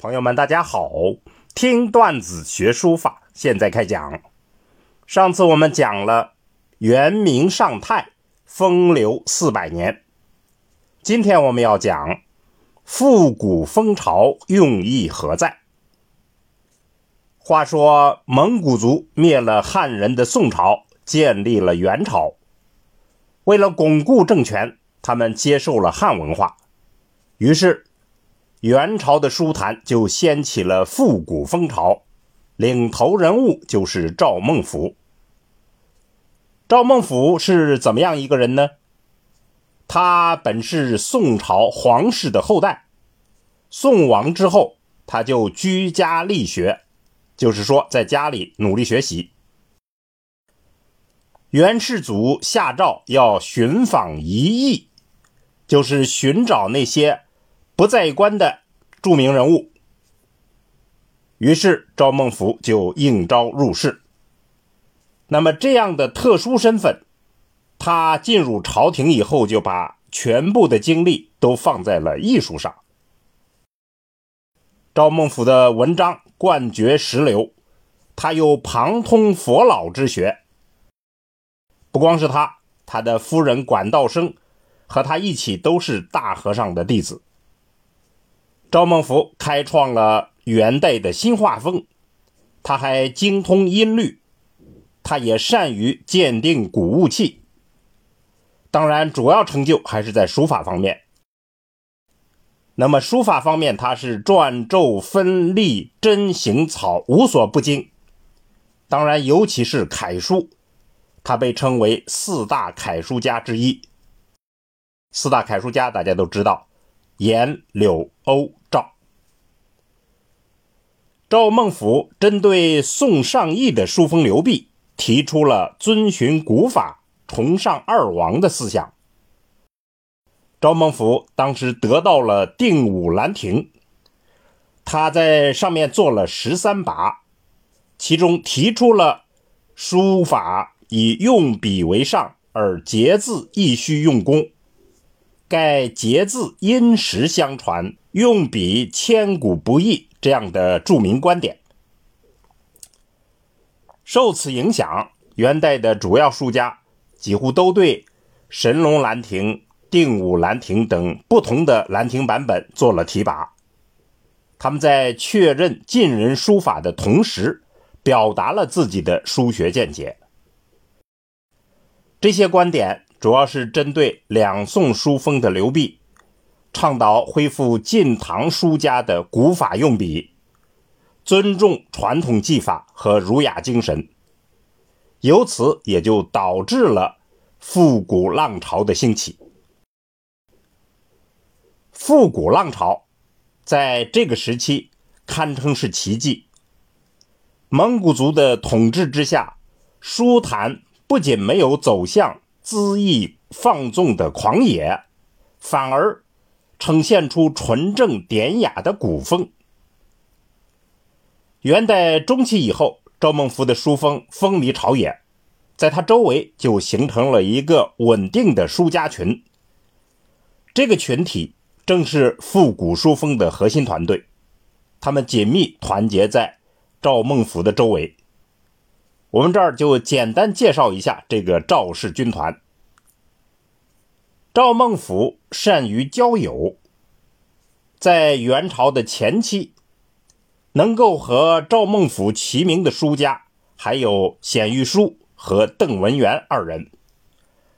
朋友们，大家好！听段子学书法，现在开讲。上次我们讲了元明上泰，风流四百年。今天我们要讲复古风潮用意何在？话说蒙古族灭了汉人的宋朝，建立了元朝。为了巩固政权，他们接受了汉文化，于是。元朝的书坛就掀起了复古风潮，领头人物就是赵孟頫。赵孟俯是怎么样一个人呢？他本是宋朝皇室的后代，宋亡之后，他就居家力学，就是说在家里努力学习。元世祖下诏要寻访遗逸，就是寻找那些。不在官的著名人物，于是赵孟頫就应招入仕。那么这样的特殊身份，他进入朝廷以后，就把全部的精力都放在了艺术上。赵孟頫的文章冠绝十流，他又旁通佛老之学。不光是他，他的夫人管道生和他一起都是大和尚的弟子。赵孟頫开创了元代的新画风，他还精通音律，他也善于鉴定古物器。当然，主要成就还是在书法方面。那么，书法方面，他是篆骤分隶真行草无所不精。当然，尤其是楷书，他被称为四大楷书家之一。四大楷书家大家都知道，颜、柳、欧。赵孟頫针对宋尚义的书风流弊，提出了遵循古法、崇尚二王的思想。赵孟頫当时得到了定武兰亭，他在上面做了十三把，其中提出了书法以用笔为上，而结字亦须用功。盖结字因时相传，用笔千古不易。这样的著名观点，受此影响，元代的主要书家几乎都对神龙兰亭、定武兰亭等不同的兰亭版本做了提拔。他们在确认晋人书法的同时，表达了自己的书学见解。这些观点主要是针对两宋书风的流弊。倡导恢复晋唐书家的古法用笔，尊重传统技法和儒雅精神，由此也就导致了复古浪潮的兴起。复古浪潮在这个时期堪称是奇迹。蒙古族的统治之下，书坛不仅没有走向恣意放纵的狂野，反而。呈现出纯正典雅的古风。元代中期以后，赵孟頫的书风风靡朝野，在他周围就形成了一个稳定的书家群。这个群体正是复古书风的核心团队，他们紧密团结在赵孟頫的周围。我们这儿就简单介绍一下这个赵氏军团。赵孟頫善于交友，在元朝的前期，能够和赵孟頫齐名的书家还有鲜于书和邓文元二人，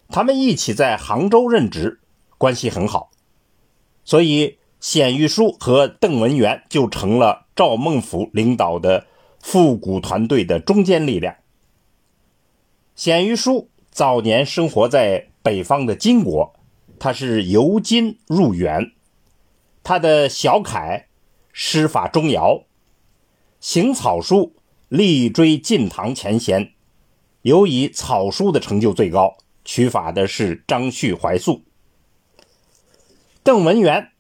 他们一起在杭州任职，关系很好，所以鲜于书和邓文元就成了赵孟頫领导的复古团队的中坚力量。鲜于书早年生活在北方的金国。他是由金入元，他的小楷诗法钟繇，行草书力追晋唐前贤，尤以草书的成就最高，取法的是张旭、怀素。邓文元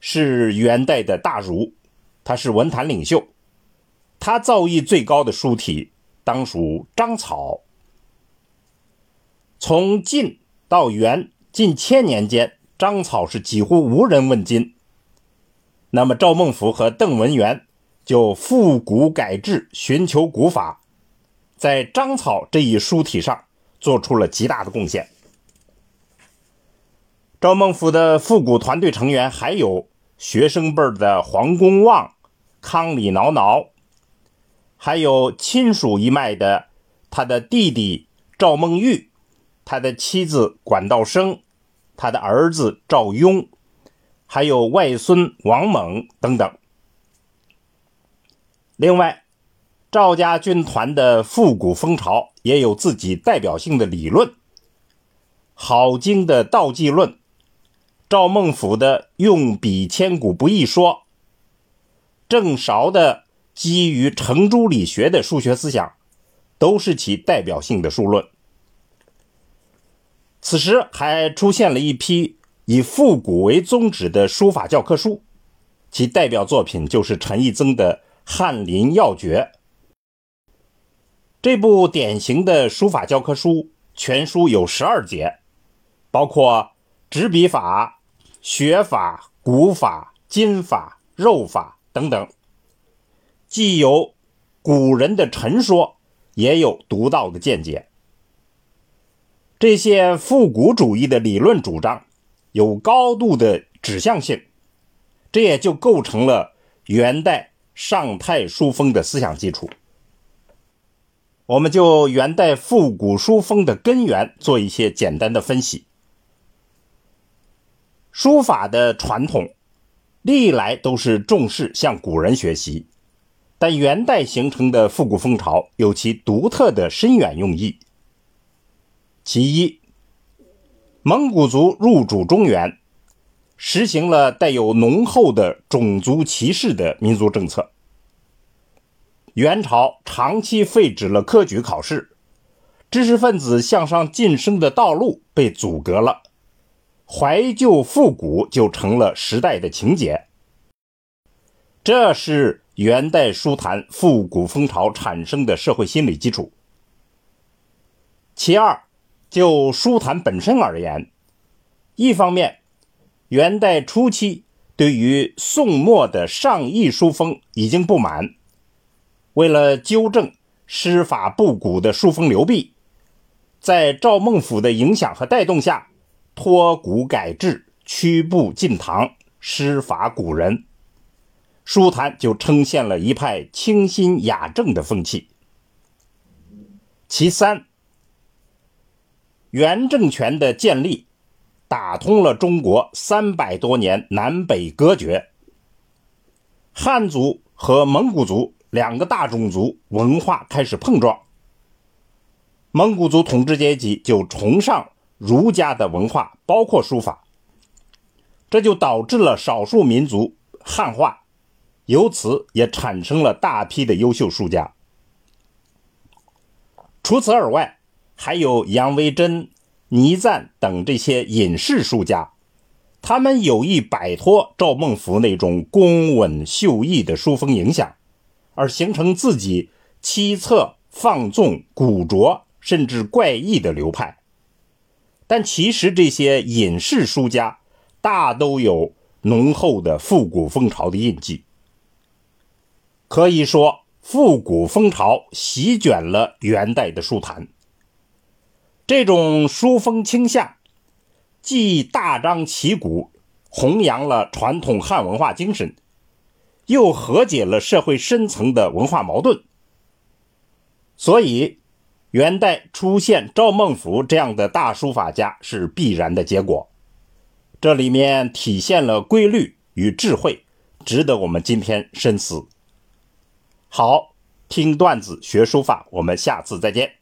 是元代的大儒，他是文坛领袖，他造诣最高的书体当属章草。从晋到元。近千年间，章草是几乎无人问津。那么赵孟頫和邓文元就复古改制，寻求古法，在章草这一书体上做出了极大的贡献。赵孟頫的复古团队成员还有学生辈的黄公望、康李挠挠，还有亲属一脉的他的弟弟赵孟玉，他的妻子管道生，他的儿子赵雍，还有外孙王猛等等。另外，赵家军团的复古风潮也有自己代表性的理论，郝经的道济论。赵孟頫的用笔千古不易说，郑韶的基于程朱理学的数学思想，都是其代表性的书论。此时还出现了一批以复古为宗旨的书法教科书，其代表作品就是陈义曾的《翰林要诀》。这部典型的书法教科书全书有十二节，包括执笔法。学法、古法、今法、肉法等等，既有古人的陈说，也有独到的见解。这些复古主义的理论主张有高度的指向性，这也就构成了元代尚泰书风的思想基础。我们就元代复古书风的根源做一些简单的分析。书法的传统历来都是重视向古人学习，但元代形成的复古风潮有其独特的深远用意。其一，蒙古族入主中原，实行了带有浓厚的种族歧视的民族政策。元朝长期废止了科举考试，知识分子向上晋升的道路被阻隔了。怀旧复古就成了时代的情节，这是元代书坛复古风潮产生的社会心理基础。其二，就书坛本身而言，一方面，元代初期对于宋末的上意书风已经不满，为了纠正师法不古的书风流弊，在赵孟頫的影响和带动下。脱古改制，屈步进唐，师法古人，书坛就呈现了一派清新雅正的风气。其三，元政权的建立，打通了中国三百多年南北隔绝，汉族和蒙古族两个大种族文化开始碰撞，蒙古族统治阶级就崇尚。儒家的文化包括书法，这就导致了少数民族汉化，由此也产生了大批的优秀书家。除此而外，还有杨维桢、倪瓒等这些隐士书家，他们有意摆脱赵孟頫那种工稳秀逸的书风影响，而形成自己凄恻放纵、古拙甚至怪异的流派。但其实这些隐士书家大都有浓厚的复古风潮的印记，可以说复古风潮席卷了元代的书坛。这种书风倾向既大张旗鼓弘扬了传统汉文化精神，又和解了社会深层的文化矛盾，所以。元代出现赵孟頫这样的大书法家是必然的结果，这里面体现了规律与智慧，值得我们今天深思。好，听段子学书法，我们下次再见。